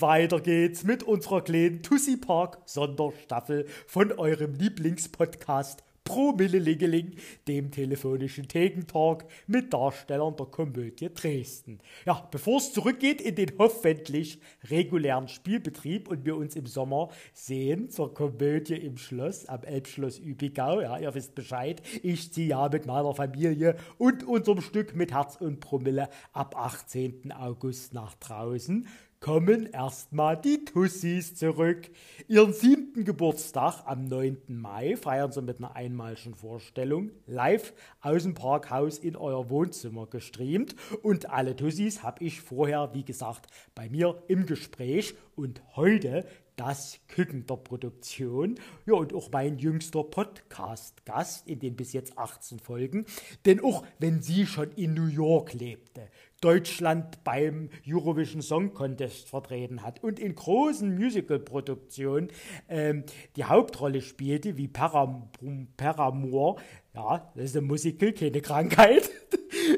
Weiter geht's mit unserer kleinen Tussi Park Sonderstaffel von eurem Lieblingspodcast Pro Millelingeling, dem telefonischen Thekentalk mit Darstellern der Komödie Dresden. Ja, bevor es zurückgeht in den hoffentlich regulären Spielbetrieb und wir uns im Sommer sehen zur Komödie im Schloss am Elbschloss Übigau, ja, ihr wisst Bescheid, ich ziehe ja mit meiner Familie und unserem Stück mit Herz und Promille ab 18. August nach draußen kommen erstmal die Tussis zurück. Ihren siebten Geburtstag am 9. Mai feiern sie mit einer einmaligen Vorstellung live aus dem Parkhaus in euer Wohnzimmer gestreamt. Und alle Tussis habe ich vorher, wie gesagt, bei mir im Gespräch. Und heute das Küken der Produktion. Ja, und auch mein jüngster Podcast-Gast in den bis jetzt 18 Folgen. Denn auch wenn sie schon in New York lebte, Deutschland beim Eurovision Song Contest vertreten hat und in großen Musical-Produktionen ähm, die Hauptrolle spielte, wie Param ja, das ist ein Musical, keine Krankheit,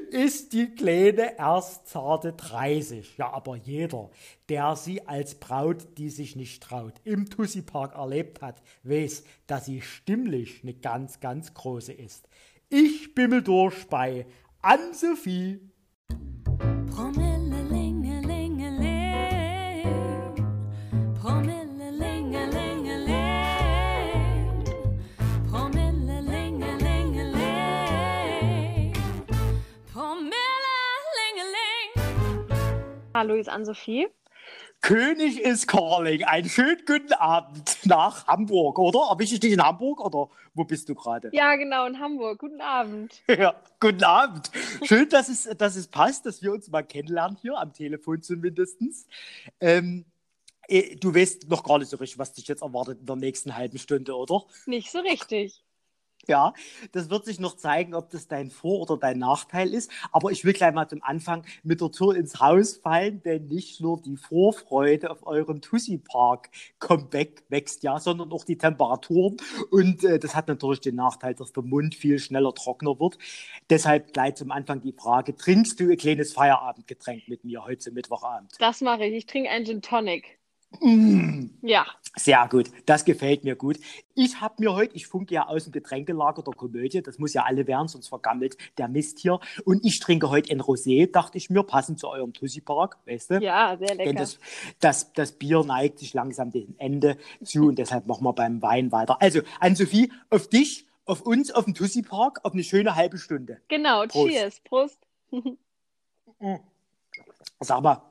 ist die Kleine erst zarte 30. Ja, aber jeder, der sie als Braut, die sich nicht traut, im Tussi Park erlebt hat, weiß, dass sie stimmlich eine ganz, ganz große ist. Ich bimmel durch bei Ann-Sophie Hallo, ist Ann-Sophie. König ist Calling. Einen schönen guten Abend nach Hamburg, oder? Erwische ich dich in Hamburg oder wo bist du gerade? Ja, genau, in Hamburg. Guten Abend. Ja, guten Abend. Schön, dass es, dass es passt, dass wir uns mal kennenlernen hier, am Telefon zumindest. Ähm, eh, du weißt noch gar nicht so richtig, was dich jetzt erwartet in der nächsten halben Stunde, oder? Nicht so richtig. Ja, das wird sich noch zeigen, ob das dein Vor- oder dein Nachteil ist. Aber ich will gleich mal zum Anfang mit der Tür ins Haus fallen, denn nicht nur die Vorfreude auf euren Tussi Park Comeback wächst ja, sondern auch die Temperaturen. Und äh, das hat natürlich den Nachteil, dass der Mund viel schneller trockener wird. Deshalb gleich zum Anfang die Frage: Trinkst du ein kleines Feierabendgetränk mit mir heute Mittwochabend? Das mache ich. Ich trinke einen Gin Tonic. Mm. Ja. Sehr gut, das gefällt mir gut. Ich habe mir heute, ich funke ja aus dem Getränkelager der Komödie, das muss ja alle werden, sonst vergammelt der Mist hier. Und ich trinke heute ein Rosé, dachte ich mir, passend zu eurem Tussi Park, weißt du? Ja, sehr lecker. Denn das, das, das Bier neigt sich langsam dem Ende zu und deshalb machen wir beim Wein weiter. Also, Ann-Sophie, auf dich, auf uns, auf den Tussi Park, auf eine schöne halbe Stunde. Genau, Prost. cheers, Prost. Sag mal,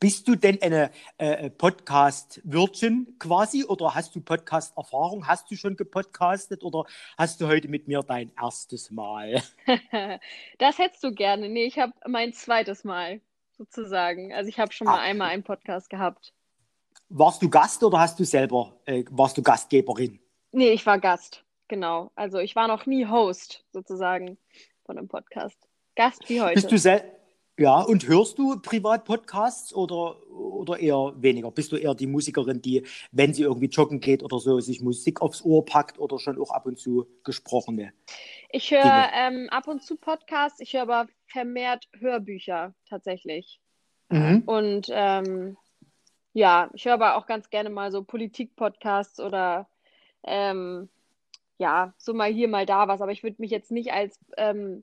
bist du denn eine äh, Podcast-Wirtin quasi oder hast du Podcast-Erfahrung? Hast du schon gepodcastet oder hast du heute mit mir dein erstes Mal? das hättest du gerne. Nee, ich habe mein zweites Mal sozusagen. Also ich habe schon mal Ah. einmal einen Podcast gehabt. Warst du Gast oder hast du selber, äh, warst du Gastgeberin? Nee, ich war Gast. Genau. Also ich war noch nie Host sozusagen von einem Podcast. Gast wie heute. Bist du sel ja, und hörst du Privat-Podcasts oder, oder eher weniger? Bist du eher die Musikerin, die, wenn sie irgendwie joggen geht oder so, sich Musik aufs Ohr packt oder schon auch ab und zu gesprochene? Ich höre ähm, ab und zu Podcasts, ich höre aber vermehrt Hörbücher tatsächlich. Mhm. Und ähm, ja, ich höre aber auch ganz gerne mal so Politik-Podcasts oder ähm, ja, so mal hier, mal da was. Aber ich würde mich jetzt nicht als ähm,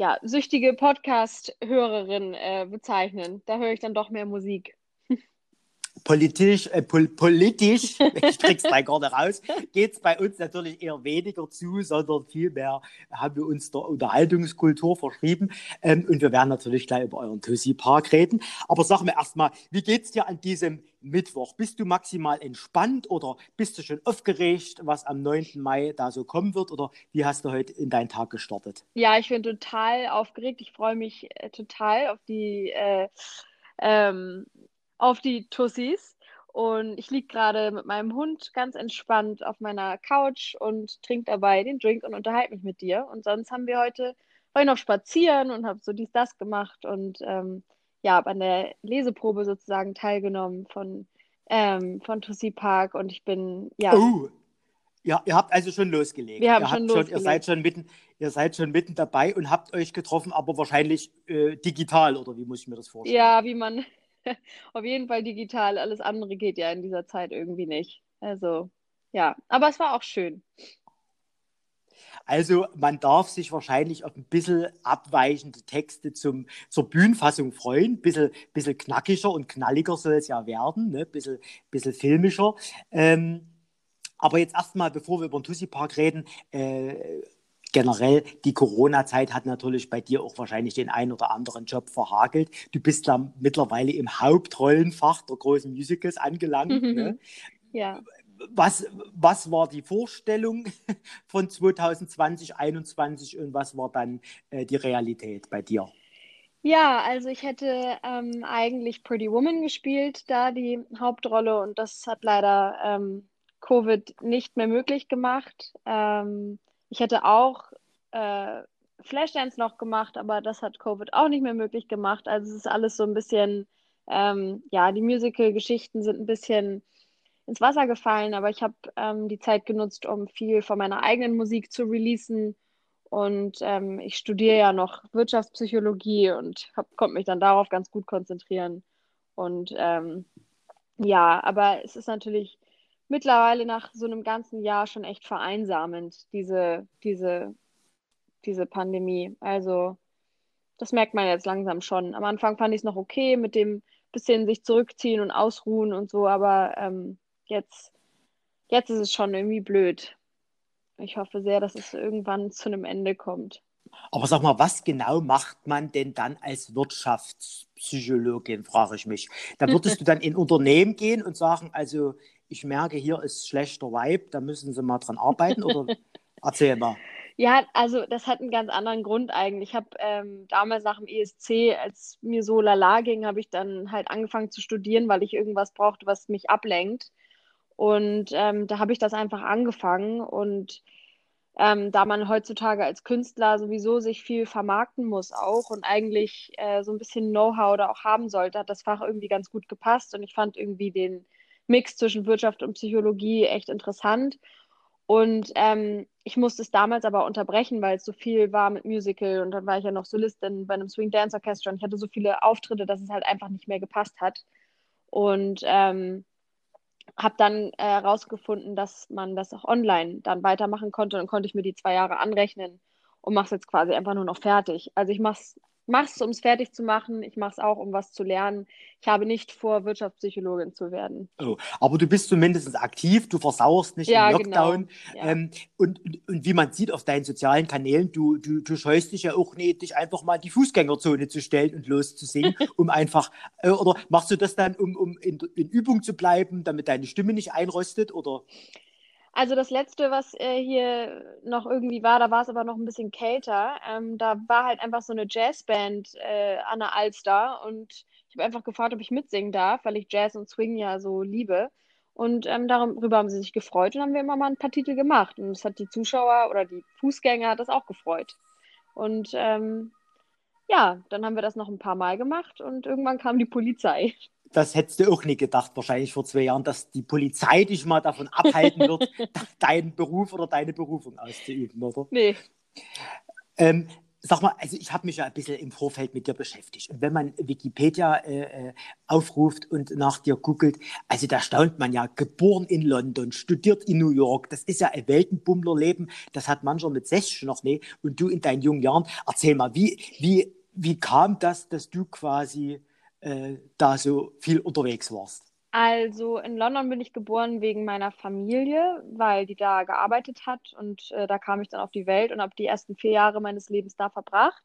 ja, süchtige Podcast-Hörerin äh, bezeichnen. Da höre ich dann doch mehr Musik. Politisch, äh, pol politisch, ich krieg's gar nicht raus, geht es bei uns natürlich eher weniger zu, sondern vielmehr haben wir uns der Unterhaltungskultur verschrieben. Ähm, und wir werden natürlich gleich über euren Tussi Park reden. Aber sag mir erstmal, wie geht's dir an diesem Mittwoch? Bist du maximal entspannt oder bist du schon aufgeregt, was am 9. Mai da so kommen wird? Oder wie hast du heute in deinen Tag gestartet? Ja, ich bin total aufgeregt. Ich freue mich äh, total auf die, äh, ähm, auf die Tussis. Und ich liege gerade mit meinem Hund ganz entspannt auf meiner Couch und trinke dabei den Drink und unterhalte mich mit dir. Und sonst haben wir heute, war ich noch spazieren und habe so dies, das gemacht und ähm, ja, habe an der Leseprobe sozusagen teilgenommen von, ähm, von Tussi Park und ich bin, ja, Oh, ja, ihr habt also schon losgelegt. Wir haben ihr schon habt Ihr losgelegt. seid schon mitten, ihr seid schon mitten dabei und habt euch getroffen, aber wahrscheinlich äh, digital oder wie muss ich mir das vorstellen? ja, wie man, auf jeden Fall digital. Alles andere geht ja in dieser Zeit irgendwie nicht. Also, ja, aber es war auch schön. Also man darf sich wahrscheinlich auf ein bisschen abweichende Texte zum, zur Bühnenfassung freuen. Ein bisschen, bisschen knackiger und knalliger soll es ja werden, ne? bisschen, bisschen filmischer. Ähm, aber jetzt erstmal, bevor wir über den Tussi Park reden, äh, generell die Corona-Zeit hat natürlich bei dir auch wahrscheinlich den einen oder anderen Job verhagelt. Du bist da mittlerweile im Hauptrollenfach der großen Musicals angelangt. ne? Ja was, was war die Vorstellung von 2020, 2021 und was war dann äh, die Realität bei dir? Ja, also ich hätte ähm, eigentlich Pretty Woman gespielt, da die Hauptrolle und das hat leider ähm, Covid nicht mehr möglich gemacht. Ähm, ich hätte auch äh, Flashdance noch gemacht, aber das hat Covid auch nicht mehr möglich gemacht. Also es ist alles so ein bisschen, ähm, ja, die Musical-Geschichten sind ein bisschen ins Wasser gefallen, aber ich habe ähm, die Zeit genutzt, um viel von meiner eigenen Musik zu releasen. Und ähm, ich studiere ja noch Wirtschaftspsychologie und konnte mich dann darauf ganz gut konzentrieren. Und ähm, ja, aber es ist natürlich mittlerweile nach so einem ganzen Jahr schon echt vereinsamend, diese, diese, diese Pandemie. Also das merkt man jetzt langsam schon. Am Anfang fand ich es noch okay mit dem bisschen sich zurückziehen und ausruhen und so, aber ähm, jetzt, jetzt ist es schon irgendwie blöd. Ich hoffe sehr, dass es irgendwann zu einem Ende kommt. Aber sag mal, was genau macht man denn dann als Wirtschaftspsychologin, frage ich mich. Da würdest du dann in Unternehmen gehen und sagen, also ich merke, hier ist schlechter Vibe, da müssen Sie mal dran arbeiten oder erzähl mal. Ja, also das hat einen ganz anderen Grund eigentlich. Ich habe ähm, damals nach dem ESC, als mir so lala ging, habe ich dann halt angefangen zu studieren, weil ich irgendwas brauchte, was mich ablenkt. Und ähm, da habe ich das einfach angefangen. Und ähm, da man heutzutage als Künstler sowieso sich viel vermarkten muss auch und eigentlich äh, so ein bisschen Know-how da auch haben sollte, hat das Fach irgendwie ganz gut gepasst. Und ich fand irgendwie den Mix zwischen Wirtschaft und Psychologie echt interessant. Und ähm, ich musste es damals aber unterbrechen, weil es so viel war mit Musical und dann war ich ja noch Solistin bei einem Swing Dance Orchestra und ich hatte so viele Auftritte, dass es halt einfach nicht mehr gepasst hat. Und ähm, habe dann herausgefunden, äh, dass man das auch online dann weitermachen konnte und konnte ich mir die zwei Jahre anrechnen und mache es jetzt quasi einfach nur noch fertig. Also ich mache es es, um es fertig zu machen. Ich mache es auch, um was zu lernen. Ich habe nicht vor, Wirtschaftspsychologin zu werden. Oh, aber du bist zumindest aktiv, du versauerst nicht ja, im Lockdown. Genau. Ja. Ähm, und, und, und, wie man sieht auf deinen sozialen Kanälen, du, du, du scheust dich ja auch nicht, dich einfach mal in die Fußgängerzone zu stellen und loszusingen, um einfach, äh, oder machst du das dann, um, um in, in Übung zu bleiben, damit deine Stimme nicht einrostet? Oder? Also das letzte, was äh, hier noch irgendwie war, da war es aber noch ein bisschen kälter. Ähm, da war halt einfach so eine Jazzband äh, an der Alster und ich habe einfach gefragt, ob ich mitsingen darf, weil ich Jazz und Swing ja so liebe. Und ähm, darüber haben sie sich gefreut und haben wir immer mal ein paar Titel gemacht. Und das hat die Zuschauer oder die Fußgänger das auch gefreut. Und ähm, ja, dann haben wir das noch ein paar Mal gemacht und irgendwann kam die Polizei das hättest du auch nie gedacht, wahrscheinlich vor zwei Jahren, dass die Polizei dich mal davon abhalten wird, deinen Beruf oder deine Berufung auszuüben, oder? Nee. Ähm, sag mal, also ich habe mich ja ein bisschen im Vorfeld mit dir beschäftigt. Und wenn man Wikipedia äh, äh, aufruft und nach dir googelt, also da staunt man ja, geboren in London, studiert in New York, das ist ja ein Weltenbummlerleben, das hat mancher mit 60 noch nicht. Und du in deinen jungen Jahren, erzähl mal, wie, wie, wie kam das, dass du quasi äh, da so viel unterwegs warst? Also in London bin ich geboren wegen meiner Familie, weil die da gearbeitet hat und äh, da kam ich dann auf die Welt und habe die ersten vier Jahre meines Lebens da verbracht.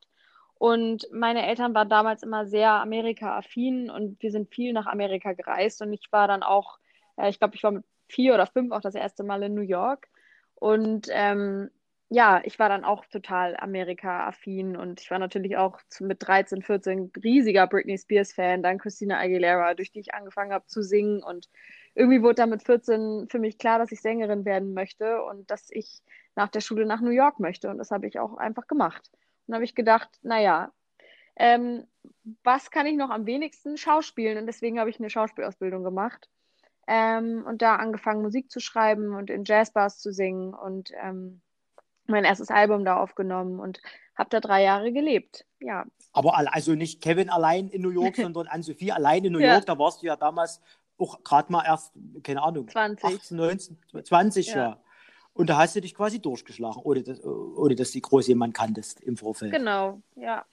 Und meine Eltern waren damals immer sehr Amerika-affin und wir sind viel nach Amerika gereist und ich war dann auch, äh, ich glaube, ich war mit vier oder fünf auch das erste Mal in New York und ähm, ja, ich war dann auch total Amerika-affin und ich war natürlich auch mit 13, 14 riesiger Britney Spears-Fan, dann Christina Aguilera, durch die ich angefangen habe zu singen und irgendwie wurde dann mit 14 für mich klar, dass ich Sängerin werden möchte und dass ich nach der Schule nach New York möchte und das habe ich auch einfach gemacht. Und habe ich gedacht, naja, ähm, was kann ich noch am wenigsten schauspielen und deswegen habe ich eine Schauspielausbildung gemacht ähm, und da angefangen Musik zu schreiben und in Jazzbars zu singen und ähm, mein erstes Album da aufgenommen und habe da drei Jahre gelebt. Ja. Aber also nicht Kevin allein in New York, sondern Anne-Sophie allein in New York. Da warst du ja damals auch gerade mal erst, keine Ahnung, 20. 18, 19, 20, ja. ja. Und da hast du dich quasi durchgeschlagen, ohne dass, ohne dass du groß jemand kanntest im Vorfeld. Genau, ja.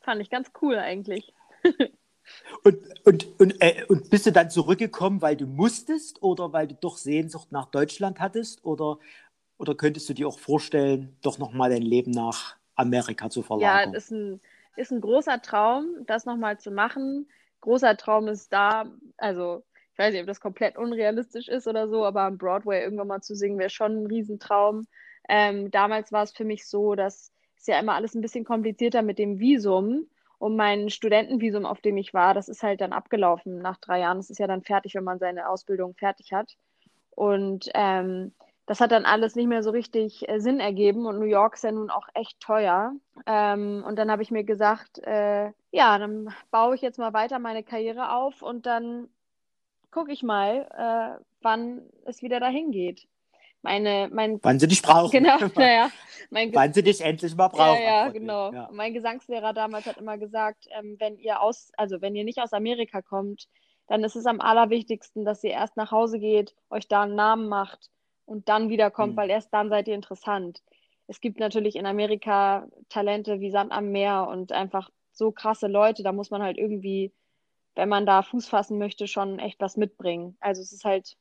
Fand ich ganz cool eigentlich. und, und, und, äh, und bist du dann zurückgekommen, weil du musstest oder weil du doch Sehnsucht nach Deutschland hattest? Oder, oder könntest du dir auch vorstellen, doch nochmal dein Leben nach Amerika zu verlagern? Ja, ist ein, ist ein großer Traum, das nochmal zu machen. Großer Traum ist da, also ich weiß nicht, ob das komplett unrealistisch ist oder so, aber am Broadway irgendwann mal zu singen, wäre schon ein Riesentraum. Ähm, damals war es für mich so, dass es ja immer alles ein bisschen komplizierter mit dem Visum. Und mein Studentenvisum, auf dem ich war, das ist halt dann abgelaufen nach drei Jahren. Das ist ja dann fertig, wenn man seine Ausbildung fertig hat. Und ähm, das hat dann alles nicht mehr so richtig äh, Sinn ergeben und New York ist ja nun auch echt teuer. Ähm, und dann habe ich mir gesagt, äh, ja, dann baue ich jetzt mal weiter meine Karriere auf und dann gucke ich mal, äh, wann es wieder dahin geht. Meine, mein, wann sie dich brauchen. Genau, naja. Wann sie dich endlich mal brauchen. Ja, ja genau. Ja. Mein Gesangslehrer damals hat immer gesagt, ähm, wenn ihr aus, also wenn ihr nicht aus Amerika kommt, dann ist es am allerwichtigsten, dass ihr erst nach Hause geht, euch da einen Namen macht und dann wiederkommt, mhm. weil erst dann seid ihr interessant. Es gibt natürlich in Amerika Talente wie Sand am Meer und einfach so krasse Leute, da muss man halt irgendwie, wenn man da Fuß fassen möchte, schon echt was mitbringen. Also es ist halt,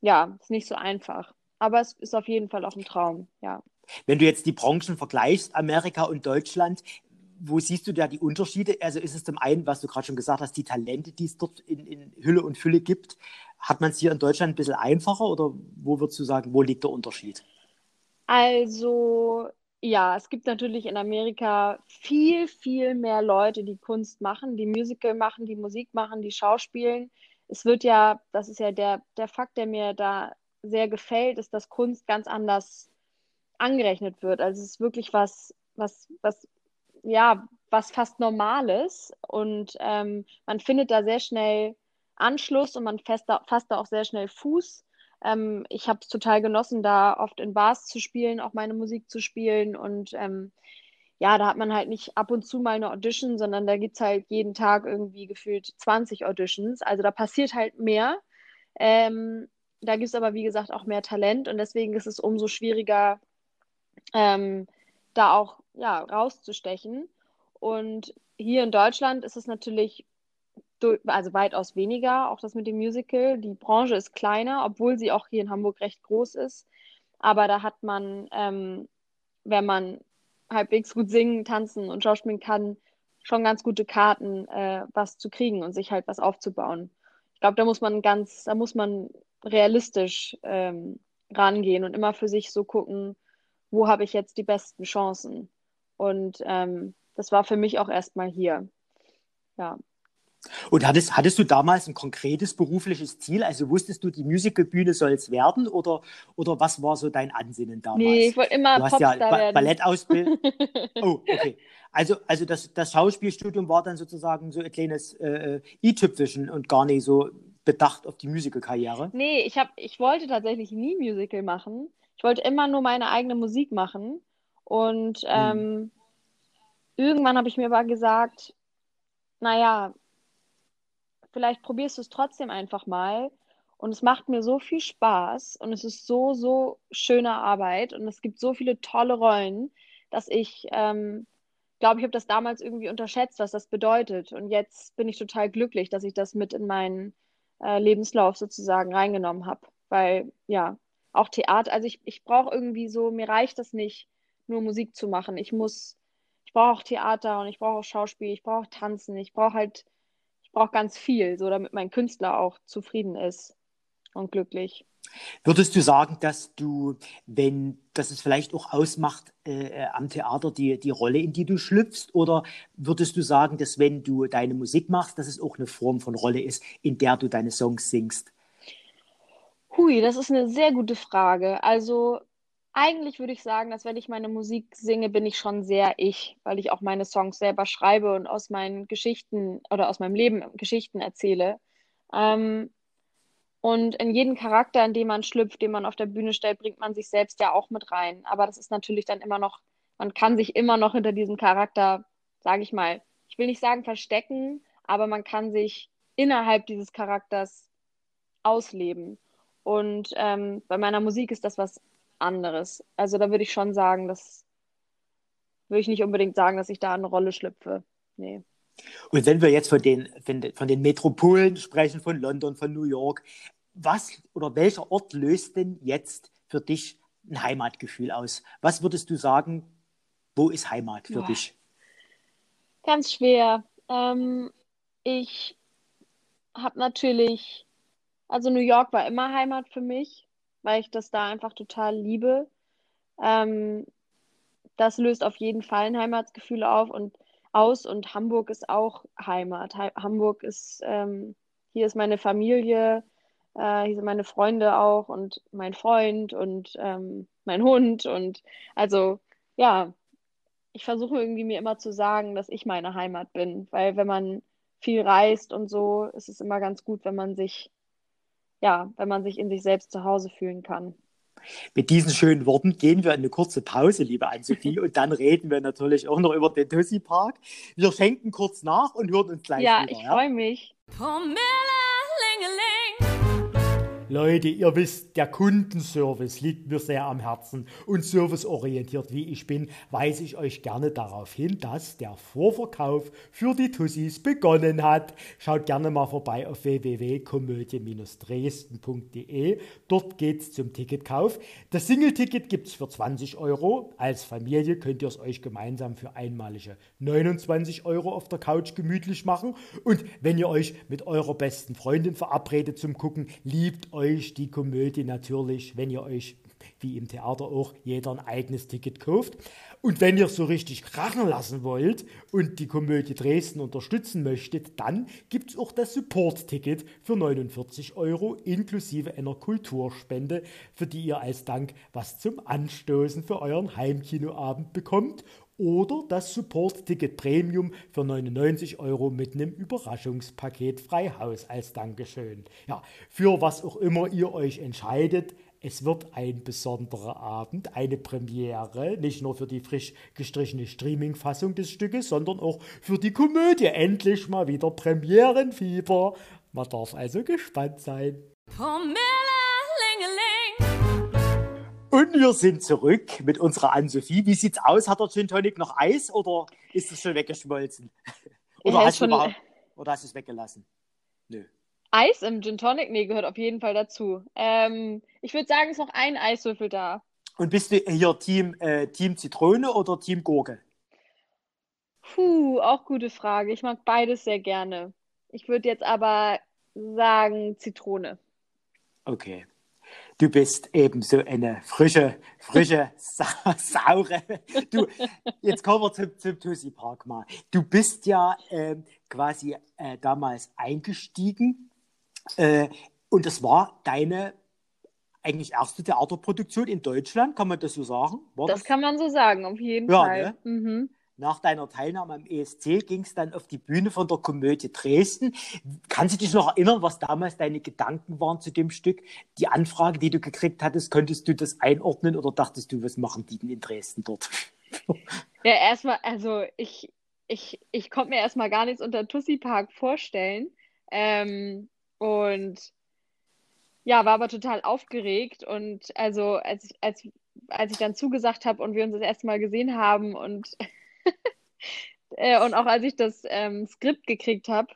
ja, es ist nicht so einfach. Aber es ist auf jeden Fall auch ein Traum, ja. Wenn du jetzt die Branchen vergleichst, Amerika und Deutschland, wo siehst du da die Unterschiede? Also ist es zum einen, was du gerade schon gesagt hast, die Talente, die es dort in, in Hülle und Fülle gibt. Hat man es hier in Deutschland ein bisschen einfacher oder wo würdest du sagen, wo liegt der Unterschied? Also ja, es gibt natürlich in Amerika viel, viel mehr Leute, die Kunst machen, die Musical machen, die Musik machen, die Schauspielen. Es wird ja, das ist ja der, der Fakt, der mir da sehr gefällt, ist, dass Kunst ganz anders angerechnet wird. Also es ist wirklich was, was, was ja, was fast Normales und ähm, man findet da sehr schnell Anschluss und man fasst da, auch sehr schnell Fuß. Ähm, ich habe es total genossen, da oft in Bars zu spielen, auch meine Musik zu spielen und ähm, ja, da hat man halt nicht ab und zu mal eine Audition, sondern da gibt es halt jeden Tag irgendwie gefühlt 20 Auditions. Also da passiert halt mehr. Ähm, da gibt es aber, wie gesagt, auch mehr Talent und deswegen ist es umso schwieriger, ähm, da auch ja, rauszustechen. Und hier in Deutschland ist es natürlich also weitaus weniger, auch das mit dem Musical. Die Branche ist kleiner, obwohl sie auch hier in Hamburg recht groß ist. Aber da hat man, ähm, wenn man halbwegs gut singen, tanzen und schauspielen kann, schon ganz gute Karten, äh, was zu kriegen und sich halt was aufzubauen. Ich glaube, da muss man ganz, da muss man realistisch ähm, rangehen und immer für sich so gucken, wo habe ich jetzt die besten Chancen. Und ähm, das war für mich auch erstmal hier. Ja. Und hattest, hattest du damals ein konkretes berufliches Ziel? Also wusstest du, die Musicalbühne soll es werden oder, oder was war so dein Ansinnen damals? Nee, ich wollte immer du hast ja ba Ballettausbildung. oh, okay. Also, also das, das Schauspielstudium war dann sozusagen so ein kleines äh, i-Tüpfelchen und gar nicht so bedacht auf die Musical-Karriere? Nee, ich, hab, ich wollte tatsächlich nie Musical machen. Ich wollte immer nur meine eigene Musik machen. Und hm. ähm, hm. irgendwann habe ich mir aber gesagt, naja, vielleicht probierst du es trotzdem einfach mal. Und es macht mir so viel Spaß und es ist so, so schöne Arbeit und es gibt so viele tolle Rollen, dass ich ähm, glaube, ich habe das damals irgendwie unterschätzt, was das bedeutet. Und jetzt bin ich total glücklich, dass ich das mit in meinen äh, Lebenslauf sozusagen reingenommen habe. Weil, ja, auch Theater, also ich, ich brauche irgendwie so, mir reicht das nicht, nur Musik zu machen. Ich muss, ich brauche auch Theater und ich brauche auch Schauspiel, ich brauche Tanzen, ich brauche halt, brauche ganz viel, so damit mein Künstler auch zufrieden ist und glücklich. Würdest du sagen, dass du, wenn, dass es vielleicht auch ausmacht äh, äh, am Theater die, die Rolle, in die du schlüpfst? Oder würdest du sagen, dass wenn du deine Musik machst, dass es auch eine Form von Rolle ist, in der du deine Songs singst? Hui, das ist eine sehr gute Frage. Also eigentlich würde ich sagen, dass wenn ich meine Musik singe, bin ich schon sehr ich, weil ich auch meine Songs selber schreibe und aus meinen Geschichten oder aus meinem Leben Geschichten erzähle. Ähm, Und in jeden Charakter, in den man schlüpft, den man auf der Bühne stellt, bringt man sich selbst ja auch mit rein. Aber das ist natürlich dann immer noch, man kann sich immer noch hinter diesem Charakter, sage ich mal, ich will nicht sagen verstecken, aber man kann sich innerhalb dieses Charakters ausleben. Und ähm, bei meiner Musik ist das was anderes. Also da würde ich schon sagen, das würde ich nicht unbedingt sagen, dass ich da eine Rolle schlüpfe. Nee. Und wenn wir jetzt von den, von den Metropolen sprechen, von London, von New York, was oder welcher Ort löst denn jetzt für dich ein Heimatgefühl aus? Was würdest du sagen, wo ist Heimat für Boah. dich? Ganz schwer. Ähm, ich habe natürlich, also New York war immer Heimat für mich, weil ich das da einfach total liebe. Ähm, das löst auf jeden Fall ein Heimatsgefühl auf und aus und Hamburg ist auch Heimat. Ha Hamburg ist, ähm, hier ist meine Familie, äh, hier sind meine Freunde auch und mein Freund und ähm, mein Hund und also ja, ich versuche irgendwie mir immer zu sagen, dass ich meine Heimat bin, weil wenn man viel reist und so, ist es immer ganz gut, wenn man sich, ja, wenn man sich in sich selbst zu Hause fühlen kann. Mit diesen schönen Worten gehen wir in eine kurze Pause, liebe Ann-Sophie, und dann reden wir natürlich auch noch über den Tussi Park. Wir schenken kurz nach und hören uns gleich ja, wieder. Ich ja, ich freue mich. Promille, Leute, ihr wisst, der Kundenservice liegt mir sehr am Herzen und serviceorientiert wie ich bin, weise ich euch gerne darauf hin, dass der Vorverkauf für die Tussis begonnen hat. Schaut gerne mal vorbei auf www.komödie-dresden.de. Dort geht's zum Ticketkauf. Das Single-Ticket gibt's für 20 Euro. Als Familie könnt ihr es euch gemeinsam für einmalige 29 Euro auf der Couch gemütlich machen. Und wenn ihr euch mit eurer besten Freundin verabredet zum Gucken, liebt euch euch die Komödie natürlich, wenn ihr euch wie im Theater auch jeder ein eigenes Ticket kauft. Und wenn ihr so richtig krachen lassen wollt und die Komödie Dresden unterstützen möchtet, dann gibt es auch das Support-Ticket für 49 Euro inklusive einer Kulturspende, für die ihr als Dank was zum Anstoßen für euren Heimkinoabend bekommt oder das Support-Ticket Premium für 99 Euro mit einem Überraschungspaket Freihaus als Dankeschön. Ja, für was auch immer ihr euch entscheidet, es wird ein besonderer Abend, eine Premiere, nicht nur für die frisch gestrichene Streaming-Fassung des Stückes, sondern auch für die Komödie. Endlich mal wieder Premierenfieber. Man darf also gespannt sein. Promille, und wir sind zurück mit unserer Ann-Sophie. Wie sieht's aus? Hat der Gin Tonic noch Eis oder ist es schon weggeschmolzen? oder, hast schon... du oder hast du es weggelassen? Nö. Eis im Gin Tonic? Nee, gehört auf jeden Fall dazu. Ähm, ich würde sagen, es ist noch ein Eiswürfel da. Und bist du hier Team, äh, Team Zitrone oder Team Gurke? Puh, auch gute Frage. Ich mag beides sehr gerne. Ich würde jetzt aber sagen Zitrone. Okay. Du bist eben so eine frische, frische, sa saure. Du, jetzt kommen wir zum, zum Tussi Park mal. Du bist ja äh, quasi äh, damals eingestiegen äh, und das war deine eigentlich erste Theaterproduktion in Deutschland, kann man das so sagen? Das, das, kann man so sagen, auf jeden ja, Fall. Ne? Mhm. Nach deiner Teilnahme am ESC ging es dann auf die Bühne von der Komödie Dresden. Kannst du dich noch erinnern, was damals deine Gedanken waren zu dem Stück? Die Anfrage, die du gekriegt hattest, konntest du das einordnen oder dachtest du, was machen die denn in Dresden dort? Ja, erstmal, also ich, ich, ich konnte mir erstmal gar nichts unter Tussi Park vorstellen. Ähm, und ja, war aber total aufgeregt. Und also, als als, als ich dann zugesagt habe und wir uns das erste Mal gesehen haben und und auch als ich das ähm, Skript gekriegt habe,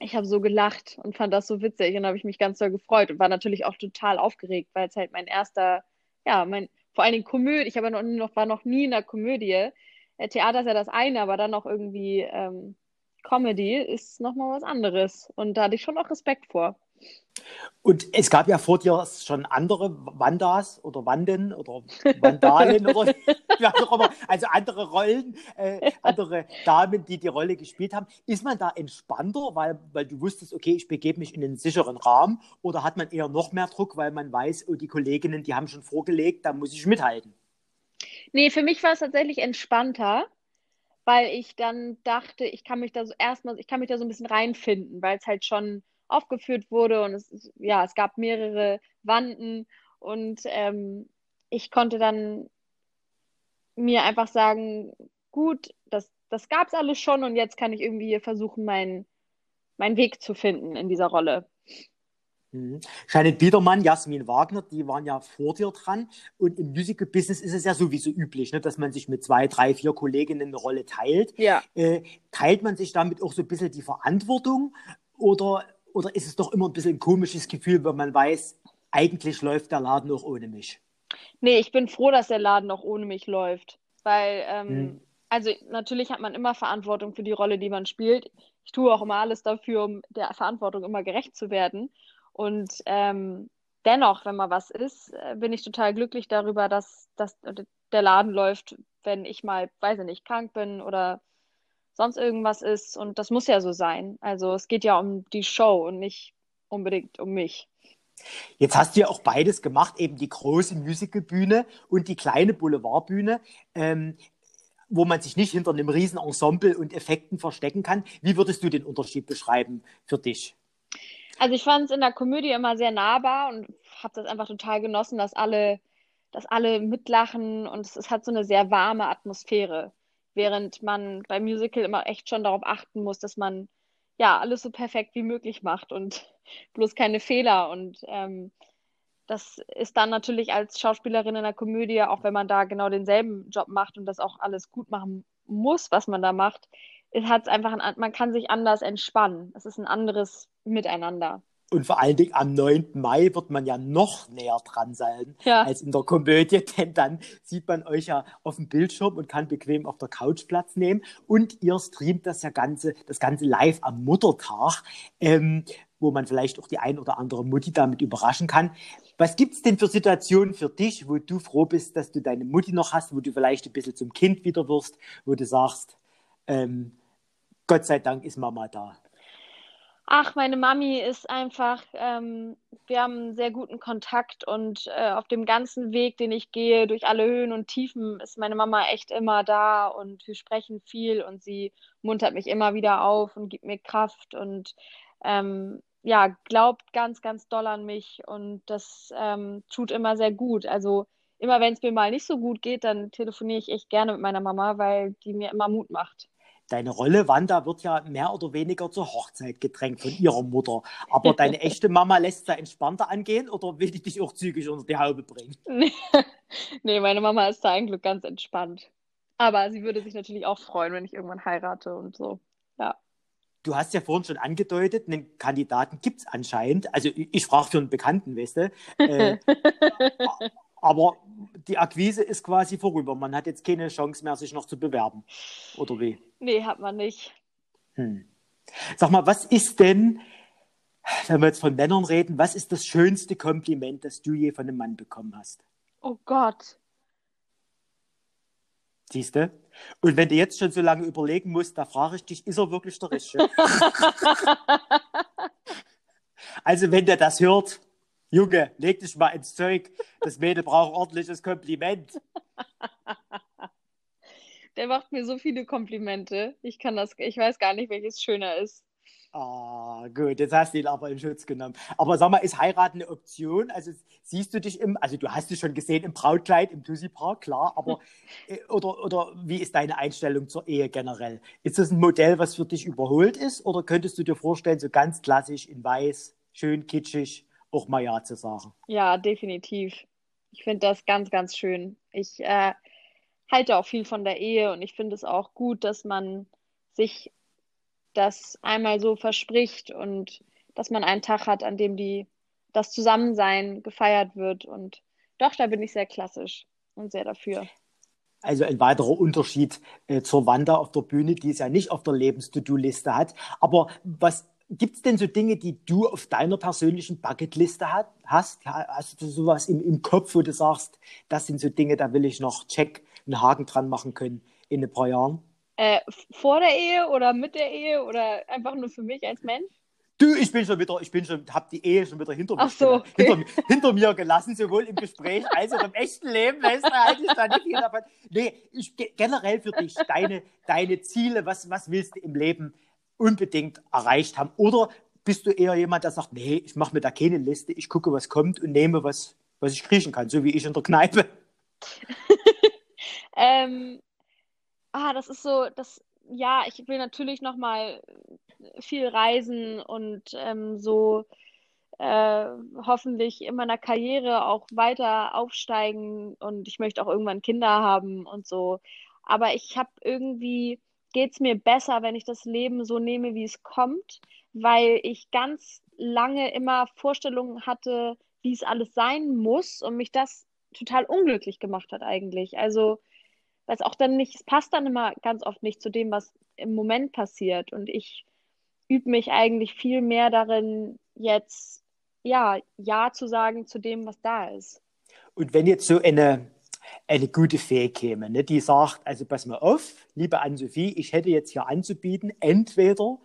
ich habe so gelacht und fand das so witzig und habe ich mich ganz doll gefreut und war natürlich auch total aufgeregt, weil es halt mein erster, ja, mein, vor allen Dingen Komödie, ich habe noch, noch, war noch nie in einer Komödie. Äh, Theater ist ja das eine, aber dann noch irgendwie ähm, Comedy ist nochmal was anderes. Und da hatte ich schon auch Respekt vor. Und es gab ja vor dir schon andere Wandas oder Wanden oder Vandalen oder wie auch immer, also andere Rollen, äh, andere Damen, die die Rolle gespielt haben. Ist man da entspannter, weil, weil du wusstest, okay, ich begebe mich in einen sicheren Rahmen oder hat man eher noch mehr Druck, weil man weiß, oh, die Kolleginnen, die haben schon vorgelegt, da muss ich mithalten? Nee, für mich war es tatsächlich entspannter, weil ich dann dachte, ich kann mich da so erstmal, ich kann mich da so ein bisschen reinfinden, weil es halt schon aufgeführt wurde und es, ja, es gab mehrere Wanden und ähm, ich konnte dann mir einfach sagen, gut, das, das gab es alles schon und jetzt kann ich irgendwie versuchen, meinen meinen Weg zu finden in dieser Rolle. Mhm. Janet Biedermann, Jasmin Wagner, die waren ja vor dir dran. Und im Musical-Business ist es ja sowieso üblich, ne, dass man sich mit zwei, drei, vier Kolleginnen eine Rolle teilt. Ja. Äh, teilt man sich damit auch so ein bisschen die Verantwortung? Oder, oder ist es doch immer ein bisschen ein komisches Gefühl, wenn man weiß, eigentlich läuft der Laden auch ohne mich? Nee, ich bin froh, dass der Laden auch ohne mich läuft. Weil, ähm, hm. also natürlich hat man immer Verantwortung für die Rolle, die man spielt. Ich tue auch immer alles dafür, um der Verantwortung immer gerecht zu werden. Und ähm, dennoch, wenn mal was ist, äh, bin ich total glücklich darüber, dass, dass der Laden läuft, wenn ich mal, weiß ich nicht, krank bin oder sonst irgendwas ist. Und das muss ja so sein. Also es geht ja um die Show und nicht unbedingt um mich. Jetzt hast du ja auch beides gemacht, eben die große Musicalbühne und die kleine Boulevardbühne, ähm, wo man sich nicht hinter einem riesen Ensemble und Effekten verstecken kann. Wie würdest du den Unterschied beschreiben für dich? Also ich fand es in der Komödie immer sehr nahbar und habe das einfach total genossen, dass alle, dass alle mitlachen und es, es hat so eine sehr warme Atmosphäre, während man beim Musical immer echt schon darauf achten muss, dass man ja alles so perfekt wie möglich macht und bloß keine Fehler und ähm, das ist dann natürlich als Schauspielerin in der Komödie, auch wenn man da genau denselben Job macht und das auch alles gut machen muss, was man da macht, hat einfach ein, man kann sich anders entspannen. Es ist ein anderes Miteinander. Und vor allen Dingen am 9. Mai wird man ja noch näher dran sein ja. als in der Komödie, denn dann sieht man euch ja auf dem Bildschirm und kann bequem auf der Couch Platz nehmen. Und ihr streamt das ja Ganze, das Ganze live am Muttertag, ähm, wo man vielleicht auch die ein oder andere Mutti damit überraschen kann. Was gibt es denn für Situationen für dich, wo du froh bist, dass du deine Mutti noch hast, wo du vielleicht ein bisschen zum Kind wieder wirst, wo du sagst, ähm, Gott sei Dank ist Mama da. Ach, meine Mami ist einfach, ähm, wir haben einen sehr guten Kontakt und äh, auf dem ganzen Weg, den ich gehe, durch alle Höhen und Tiefen, ist meine Mama echt immer da und wir sprechen viel und sie muntert mich immer wieder auf und gibt mir Kraft und ähm, ja, glaubt ganz, ganz doll an mich und das ähm, tut immer sehr gut. Also immer wenn es mir mal nicht so gut geht, dann telefoniere ich echt gerne mit meiner Mama, weil die mir immer Mut macht deine Rolle, Wanda, wird ja mehr oder weniger zur Hochzeit gedrängt von ihrer Mutter. Aber deine echte Mama lässt da entspannter angehen oder will die dich auch zügig unter die Haube bringen? nee, meine Mama ist da eigentlich ganz entspannt. Aber sie würde sich natürlich auch freuen, wenn ich irgendwann heirate und so. Ja. Du hast ja vorhin schon angedeutet, einen Kandidaten gibt es anscheinend. Also ich, ich frage für einen Bekannten, weißt du. Äh, aber die Akquise ist quasi vorüber. Man hat jetzt keine Chance mehr, sich noch zu bewerben. Oder wie? Nee, hat man nicht. Hm. Sag mal, was ist denn, wenn wir jetzt von Männern reden, was ist das schönste Kompliment, das du je von einem Mann bekommen hast? Oh Gott. Siehst du? Und wenn du jetzt schon so lange überlegen musst, da frage ich dich, ist er wirklich der Richtige? also, wenn der das hört, Junge, leg dich mal ins Zeug. Das Mädel braucht ordentliches Kompliment. Der macht mir so viele Komplimente. Ich kann das, ich weiß gar nicht, welches schöner ist. Ah, gut, jetzt hast du ihn aber in Schutz genommen. Aber sag mal, ist heiraten eine Option? Also siehst du dich im, also du hast dich schon gesehen im Brautkleid im Tussi Park, klar, aber äh, oder, oder wie ist deine Einstellung zur Ehe generell? Ist das ein Modell, was für dich überholt ist? Oder könntest du dir vorstellen, so ganz klassisch in weiß, schön kitschig, auch mal Ja zu sagen. Ja, definitiv. Ich finde das ganz, ganz schön. Ich äh, halte auch viel von der Ehe und ich finde es auch gut, dass man sich das einmal so verspricht und dass man einen Tag hat, an dem die, das Zusammensein gefeiert wird. Und doch, da bin ich sehr klassisch und sehr dafür. Also ein weiterer Unterschied äh, zur Wanda auf der Bühne, die es ja nicht auf der Lebens-To-Do-Liste hat. Aber was Gibt es denn so Dinge, die du auf deiner persönlichen Bucketliste hat, hast? Hast du sowas im, im Kopf, wo du sagst, das sind so Dinge, da will ich noch Check, einen Haken dran machen können in ein paar Jahren? Äh, vor der Ehe oder mit der Ehe oder einfach nur für mich als Mensch? Du, ich bin schon wieder, ich bin schon, hab die Ehe schon wieder hinter, Ach so, okay. hinter, hinter, mir gelassen, sowohl im Gespräch als auch im echten Leben. Weißt du, eigentlich da nicht viel davon. Nee, ich, generell für dich, deine, deine Ziele, was, was willst du im Leben unbedingt erreicht haben? Oder bist du eher jemand, der sagt, nee, ich mache mir da keine Liste, ich gucke, was kommt und nehme, was, was ich kriechen kann, so wie ich in der Kneipe? ähm, ah, das ist so, das, ja, ich will natürlich noch mal viel reisen und ähm, so äh, hoffentlich in meiner Karriere auch weiter aufsteigen und ich möchte auch irgendwann Kinder haben und so. Aber ich habe irgendwie, geht es mir besser, wenn ich das Leben so nehme, wie es kommt, weil ich ganz lange immer Vorstellungen hatte, wie es alles sein muss und mich das total unglücklich gemacht hat eigentlich. Also, weil es auch dann nicht, es passt dann immer ganz oft nicht zu dem, was im Moment passiert. Und ich übe mich eigentlich viel mehr darin, jetzt ja, Ja zu sagen zu dem, was da ist. Und wenn jetzt so eine, eine gute Fee käme, ne, die sagt, also pass mal auf, liebe Ann-Sophie, ich hätte jetzt hier anzubieten, entweder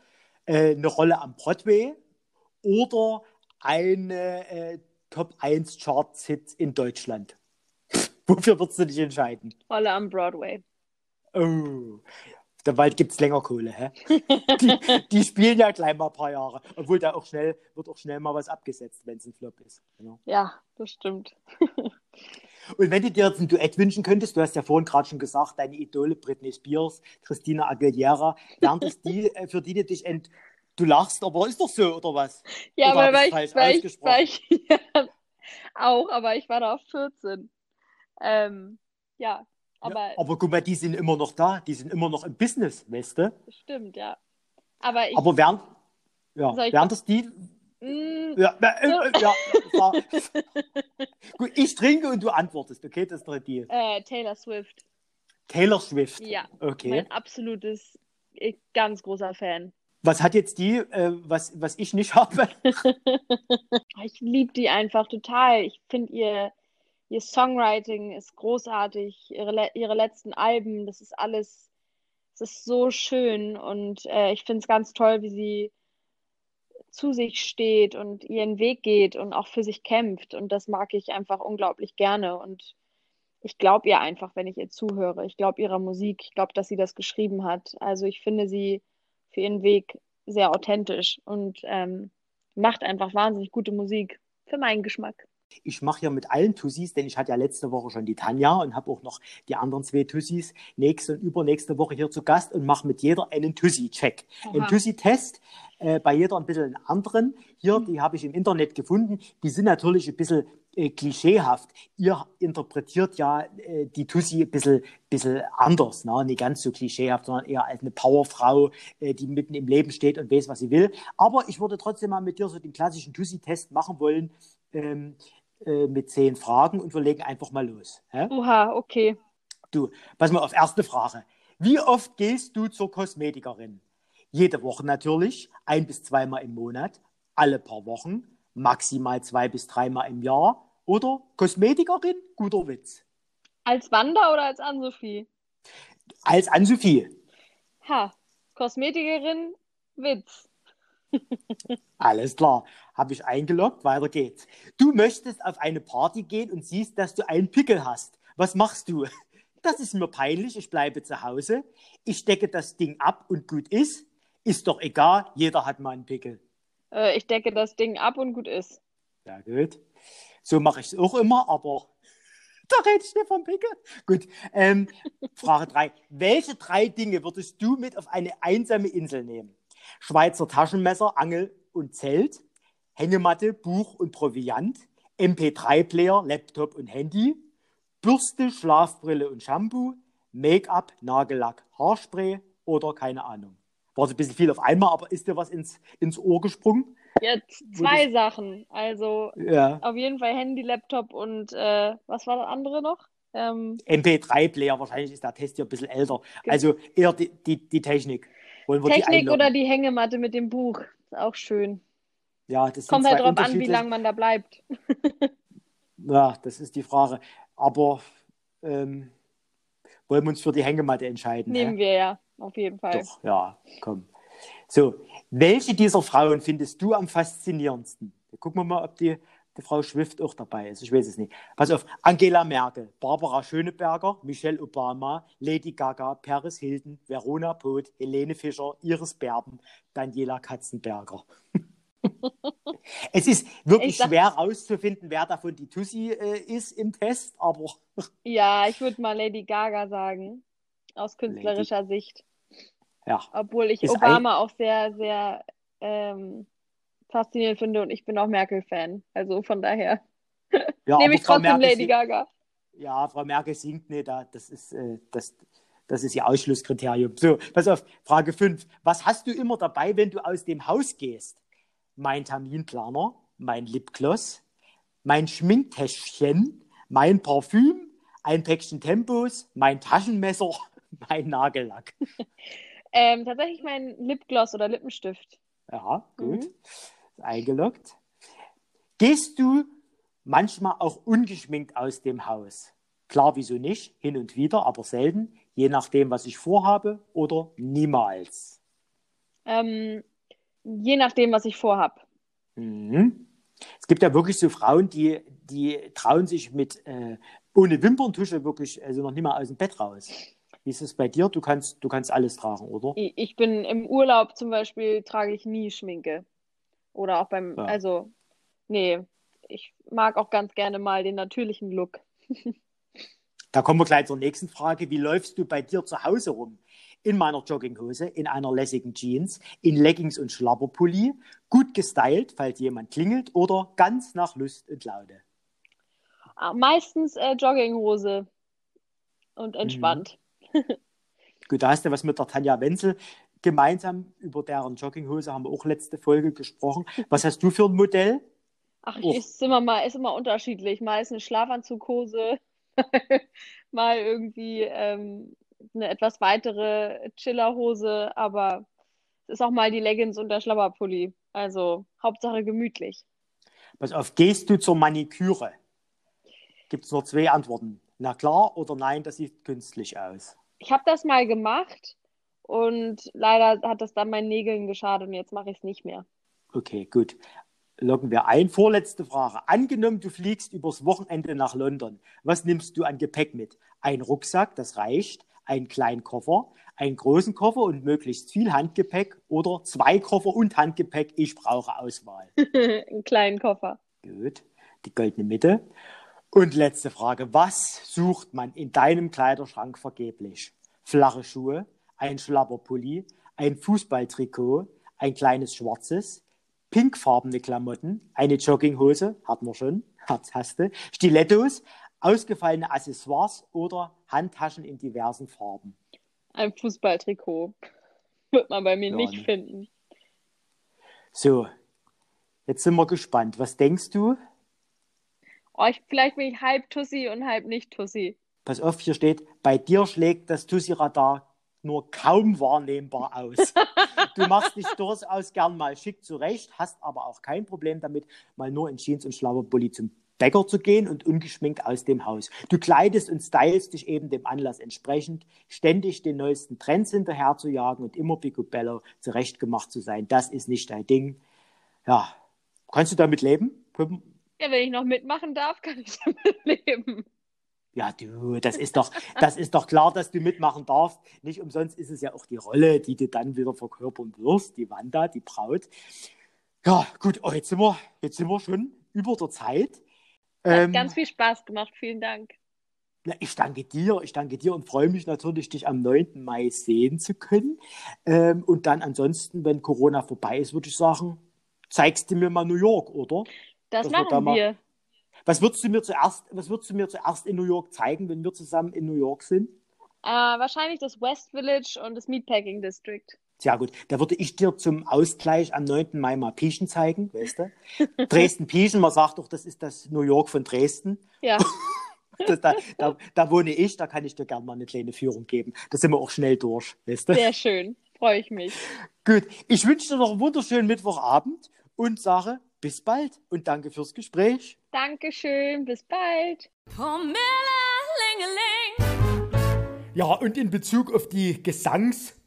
äh, eine Rolle am Broadway oder eine äh, Top 1 Charts-Hit in Deutschland. Wofür würdest du dich entscheiden? Rolle am Broadway. Oh, der Wald gibt es länger Kohle. Hä? Die, die, spielen ja gleich mal ein paar Jahre. Obwohl da auch schnell, wird auch schnell mal was abgesetzt, wenn es ein Flop ist. Genau. Ja, das stimmt. Und wenn du dir jetzt ein Duett wünschen könntest, du hast ja vorhin gerade schon gesagt, deine Idole Britney Spears, Christina Aguilera, wären das die, äh, für die du dich ent... Du lachst, aber ist doch so, oder was? Ja, oder aber weil ich, weil ich, weil ich ja, auch, aber ich war da auf 14. Ähm, ja, aber, ja, aber guck mal, die sind immer noch da, die sind immer noch im Business, weißt du? Stimmt, ja. Aber, ich, aber während, ja, während das die. Mm, ja, äh, äh, ja, Gut, ich trinke und du antwortest, okay? Das ist der Deal. Äh, Taylor Swift. Taylor Swift. Ja. Okay. Mein absolutes, ganz großer Fan. Was hat jetzt die, äh, was, was ich nicht habe? ich liebe die einfach total. Ich finde ihr ihr Songwriting ist großartig, ihre, ihre letzten Alben, das ist alles, es ist so schön und äh, ich finde es ganz toll, wie sie zu sich steht und ihren Weg geht und auch für sich kämpft und das mag ich einfach unglaublich gerne und ich glaube ihr einfach, wenn ich ihr zuhöre. Ich glaube ihrer Musik, ich glaube, dass sie das geschrieben hat. Also ich finde sie für ihren Weg sehr authentisch und ähm, macht einfach wahnsinnig gute Musik für meinen Geschmack. Ich mache hier mit allen Tussis, denn ich hatte ja letzte Woche schon die Tanja und habe auch noch die anderen zwei Tussis nächste und übernächste Woche hier zu Gast und mache mit jeder einen Tussi-Check. Ein Tussi-Test, äh, bei jeder ein bisschen einen anderen. Hier, mhm. die habe ich im Internet gefunden. Die sind natürlich ein bisschen äh, klischeehaft. Ihr interpretiert ja äh, die Tussi ein bisschen, bisschen anders, ne? nicht ganz so klischeehaft, sondern eher als eine Powerfrau, äh, die mitten im Leben steht und weiß, was sie will. Aber ich würde trotzdem mal mit dir so den klassischen Tussi-Test machen wollen. Ähm, äh, mit zehn Fragen und wir legen einfach mal los. Hä? Oha, okay. Du, pass mal auf, erste Frage. Wie oft gehst du zur Kosmetikerin? Jede Woche natürlich, ein bis zweimal im Monat, alle paar Wochen, maximal zwei bis dreimal im Jahr oder Kosmetikerin? Guter Witz. Als Wanda oder als Ann-Sophie? Als Ann-Sophie. Ha, Kosmetikerin, Witz. Alles klar, habe ich eingeloggt, weiter geht's. Du möchtest auf eine Party gehen und siehst, dass du einen Pickel hast. Was machst du? Das ist mir peinlich, ich bleibe zu Hause. Ich decke das Ding ab und gut ist. Ist doch egal, jeder hat mal einen Pickel. Äh, ich decke das Ding ab und gut ist. Ja, gut. So mache ich es auch immer, aber da rede ich nicht vom Pickel. Gut. Ähm, Frage 3. Welche drei Dinge würdest du mit auf eine einsame Insel nehmen? Schweizer Taschenmesser, Angel und Zelt, Hängematte, Buch und Proviant, MP3-Player, Laptop und Handy, Bürste, Schlafbrille und Shampoo, Make-up, Nagellack, Haarspray oder keine Ahnung. War so ein bisschen viel auf einmal, aber ist dir was ins, ins Ohr gesprungen? Jetzt zwei das... Sachen. Also ja. auf jeden Fall Handy, Laptop und äh, was war das andere noch? Ähm... MP3-Player, wahrscheinlich ist der Test hier ein bisschen älter. Also eher die, die, die Technik. Technik die oder die Hängematte mit dem Buch. Ist auch schön. Ja, das Kommt halt drauf an, wie lange man da bleibt. ja, das ist die Frage. Aber ähm, wollen wir uns für die Hängematte entscheiden? Nehmen hä? wir ja, auf jeden Fall. Doch, ja, komm. So, welche dieser Frauen findest du am faszinierendsten? Gucken wir mal, ob die die Frau Schwift auch dabei ist. Ich weiß es nicht. Pass auf, Angela Merkel, Barbara Schöneberger, Michelle Obama, Lady Gaga, Paris Hilton, Verona Poth, Helene Fischer, Iris Berben, Daniela Katzenberger. Es ist wirklich Ich sag- schwer herauszufinden, wer davon die Tussi äh, ist im Test, aber Ja, ich würde mal Lady Gaga sagen, aus künstlerischer Sicht. ja. Obwohl ich Ist Obama auch sehr, sehr ähm, faszinierend finde und ich bin auch Merkel-Fan. Also von daher ja nehme ich Frau trotzdem Merkel Lady singt- Gaga. Ja, Frau Merkel singt nicht, da. das ist, äh, das, das ist ihr Ausschlusskriterium. So, pass auf, Frage 5. Was hast du immer dabei, wenn du aus dem Haus gehst? Mein Terminplaner, mein Lipgloss, mein Schminktäschchen, mein Parfüm, ein Päckchen Tempos, mein Taschenmesser, mein Nagellack. Ähm, tatsächlich mein Lipgloss oder Lippenstift. Ja, gut. Mhm. Eingeloggt. Gehst du manchmal auch ungeschminkt aus dem Haus? Klar, wieso nicht? Hin und wieder, aber selten. Je nachdem, was ich vorhabe oder niemals. Ähm, je nachdem, was ich vorhab. Mhm. Es gibt ja wirklich so Frauen, die, die trauen sich mit äh, ohne Wimperntusche wirklich also noch nicht mal aus dem Bett raus. Wie ist es bei dir? Du kannst, du kannst alles tragen, oder? Ich, bin im Urlaub zum Beispiel, trage ich nie Schminke. Oder auch beim, Ja. also, nee, ich mag auch ganz gerne mal den natürlichen Look. Da kommen wir gleich zur nächsten Frage. Wie läufst du bei dir zu Hause rum? In meiner Jogginghose, in einer lässigen Jeans, in Leggings und Schlabberpulli, gut gestylt, falls jemand klingelt, oder ganz nach Lust und Laune. Ah, Meistens äh, Jogginghose und entspannt. Gut, da hast du was mit der Tanja Wenzel gemeinsam. Über deren Jogginghose haben wir auch letzte Folge gesprochen. Was hast du für ein Modell? Ach, Oh. ist immer mal, ist immer unterschiedlich. Mal ist eine Schlafanzughose, mal irgendwie ähm, eine etwas weitere Chillerhose, aber es ist auch mal die Leggings und der Schlabberpulli. Also Hauptsache gemütlich. Pass auf, gehst du zur Maniküre? Gibt es nur zwei Antworten. Na klar oder nein, das sieht künstlich aus. Ich habe das mal gemacht und leider hat das dann meinen Nägeln geschadet und jetzt mache ich es nicht mehr. Okay, gut. Loggen wir ein. Vorletzte Frage. Angenommen, du fliegst übers Wochenende nach London. Was nimmst du an Gepäck mit? Ein Rucksack, das reicht. Einen kleinen Koffer, einen großen Koffer und möglichst viel Handgepäck oder zwei Koffer und Handgepäck. Ich brauche Auswahl. Einen kleinen Koffer. Gut. Die goldene Mitte. Und letzte Frage. Was sucht man in deinem Kleiderschrank vergeblich? Flache Schuhe, ein Schlabberpulli, ein Fußballtrikot, ein kleines schwarzes, pinkfarbene Klamotten, eine Jogginghose, hatten wir schon, du, Stilettos, ausgefallene Accessoires oder Handtaschen in diversen Farben. Ein Fußballtrikot. Wird man bei mir Ja, nicht ne? finden. So, jetzt sind wir gespannt. Was denkst du? Oh, ich, vielleicht bin ich halb Tussi und halb nicht Tussi. Pass auf, hier steht, bei dir schlägt das Tussi-Radar nur kaum wahrnehmbar aus. du machst dich durchaus gern mal schick zurecht, hast aber auch kein Problem damit, mal nur in Jeans und Schlabberbully zum Bäcker zu gehen und ungeschminkt aus dem Haus. Du kleidest und stylst dich eben dem Anlass entsprechend, ständig den neuesten Trends hinterher zu jagen und immer picobello zurechtgemacht zu sein. Das ist nicht dein Ding. Ja, kannst du damit leben? Ja, wenn ich noch mitmachen darf, kann ich damit leben. Ja, du, das ist doch, das ist doch klar, dass du mitmachen darfst. Nicht umsonst ist es ja auch die Rolle, die du dann wieder verkörpern wirst, die Wanda, die Braut. Ja, gut, oh, jetzt sind wir, jetzt sind wir schon über der Zeit. Hat Ähm, ganz viel Spaß gemacht. Vielen Dank. na, ich danke dir, ich danke dir und freue mich natürlich, dich am 9. Mai sehen zu können. Ähm, und dann ansonsten, wenn Corona vorbei ist, würde ich sagen, zeigst du mir mal New York, oder? Das dass wir da machen mal- wir. Was würdest du mir zuerst, was würdest du mir zuerst in New York zeigen, wenn wir zusammen in New York sind? Äh, wahrscheinlich das West Village und das Meatpacking District. Tja gut, da würde ich dir zum Ausgleich am 9. Mai mal Pieschen zeigen, weißt du? Dresden-Pieschen, man sagt doch, das ist das New York von Dresden. Ja, Das, da, da, da wohne ich, da kann ich dir gerne mal eine kleine Führung geben. Da sind wir auch schnell durch, weißt du? sehr schön. Freue ich mich. Gut, ich wünsche dir noch einen wunderschönen Mittwochabend und sage bis bald und danke fürs Gespräch. Dankeschön. Bis bald. Promille, Lingeling. Ja, und in Bezug auf die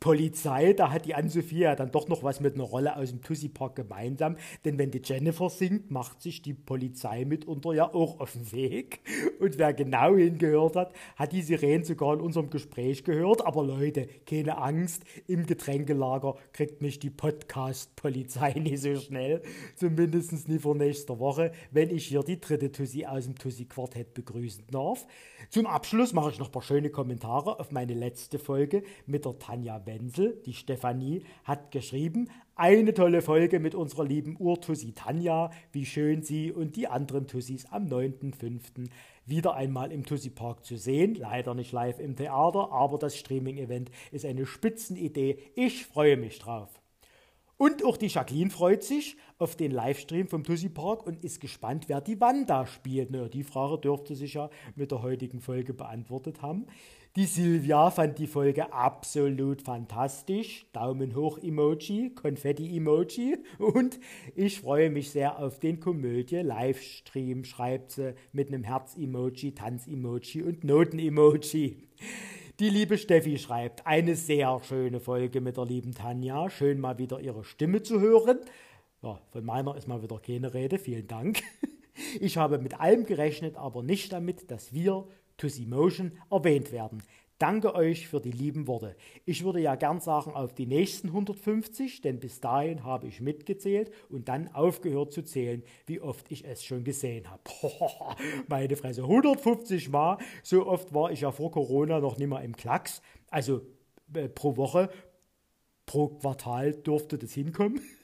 Polizei, da hat die Ann-Sophia dann doch noch was mit einer Rolle aus dem Tussi Park gemeinsam, denn wenn die Jennifer singt, macht sich die Polizei mitunter ja auch auf den Weg. Und wer genau hingehört hat, hat die Sirene sogar in unserem Gespräch gehört. Aber Leute, keine Angst, im Getränkelager kriegt mich die Podcast-Polizei nicht so schnell, zumindest nie vor nächster Woche, wenn ich hier die dritte Tussi aus dem Tussi-Quartett begrüßen darf. Zum Abschluss mache ich noch ein paar schöne Kommentare auf meine letzte Folge mit der Tanja. Wenzel, die Stefanie, hat geschrieben, eine tolle Folge mit unserer lieben Urtussi Tanja, wie schön sie und die anderen Tussis am 9.5. wieder einmal im Tussi Park zu sehen. Leider nicht live im Theater, aber das Streaming-Event ist eine Spitzenidee. Ich freue mich drauf. Und auch die Jacqueline freut sich auf den Livestream vom Tussi Park und ist gespannt, wer die Wanda spielt. Na, die Frage dürfte sich ja mit der heutigen Folge beantwortet haben. Die Silvia fand die Folge absolut fantastisch. Daumen hoch Emoji, Konfetti Emoji. Und ich freue mich sehr auf den Komödie Livestream, schreibt sie mit einem Herz-Emoji, Tanz-Emoji und Noten-Emoji. Die liebe Steffi schreibt, eine sehr schöne Folge mit der lieben Tanja. Schön mal wieder ihre Stimme zu hören. Ja, von meiner ist mal wieder keine Rede. Vielen Dank. Ich habe mit allem gerechnet, aber nicht damit, dass wir Tussi Motion erwähnt werden. Danke euch für die lieben Worte. Ich würde ja gern sagen auf die nächsten 150, denn bis dahin habe ich mitgezählt und dann aufgehört zu zählen, wie oft ich es schon gesehen habe. meine Fresse, 150 Mal. So oft war ich ja vor Corona noch nicht mehr im Klacks. Also äh, pro Woche, pro Quartal durfte das hinkommen.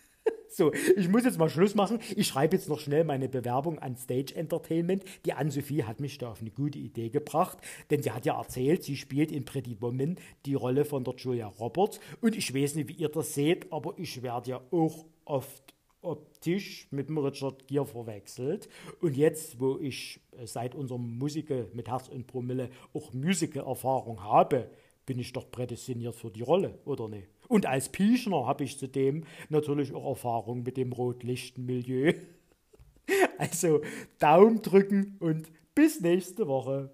So, ich muss jetzt mal Schluss machen. Ich schreibe jetzt noch schnell meine Bewerbung an Stage Entertainment. Die Anne-Sophie hat mich da auf eine gute Idee gebracht, denn sie hat ja erzählt, sie spielt in Pretty Woman die Rolle von der Julia Roberts. Und ich weiß nicht, wie ihr das seht, aber ich werde ja auch oft optisch mit dem Richard Gere verwechselt. Und jetzt, wo ich äh, seit unserem Musical mit Herz und Promille auch Musical-Erfahrung habe, bin ich doch prädestiniert für die Rolle, oder nicht? Und als Piechner habe ich zudem natürlich auch Erfahrung mit dem Rotlichtenmilieu. Also Daumen drücken und bis nächste Woche.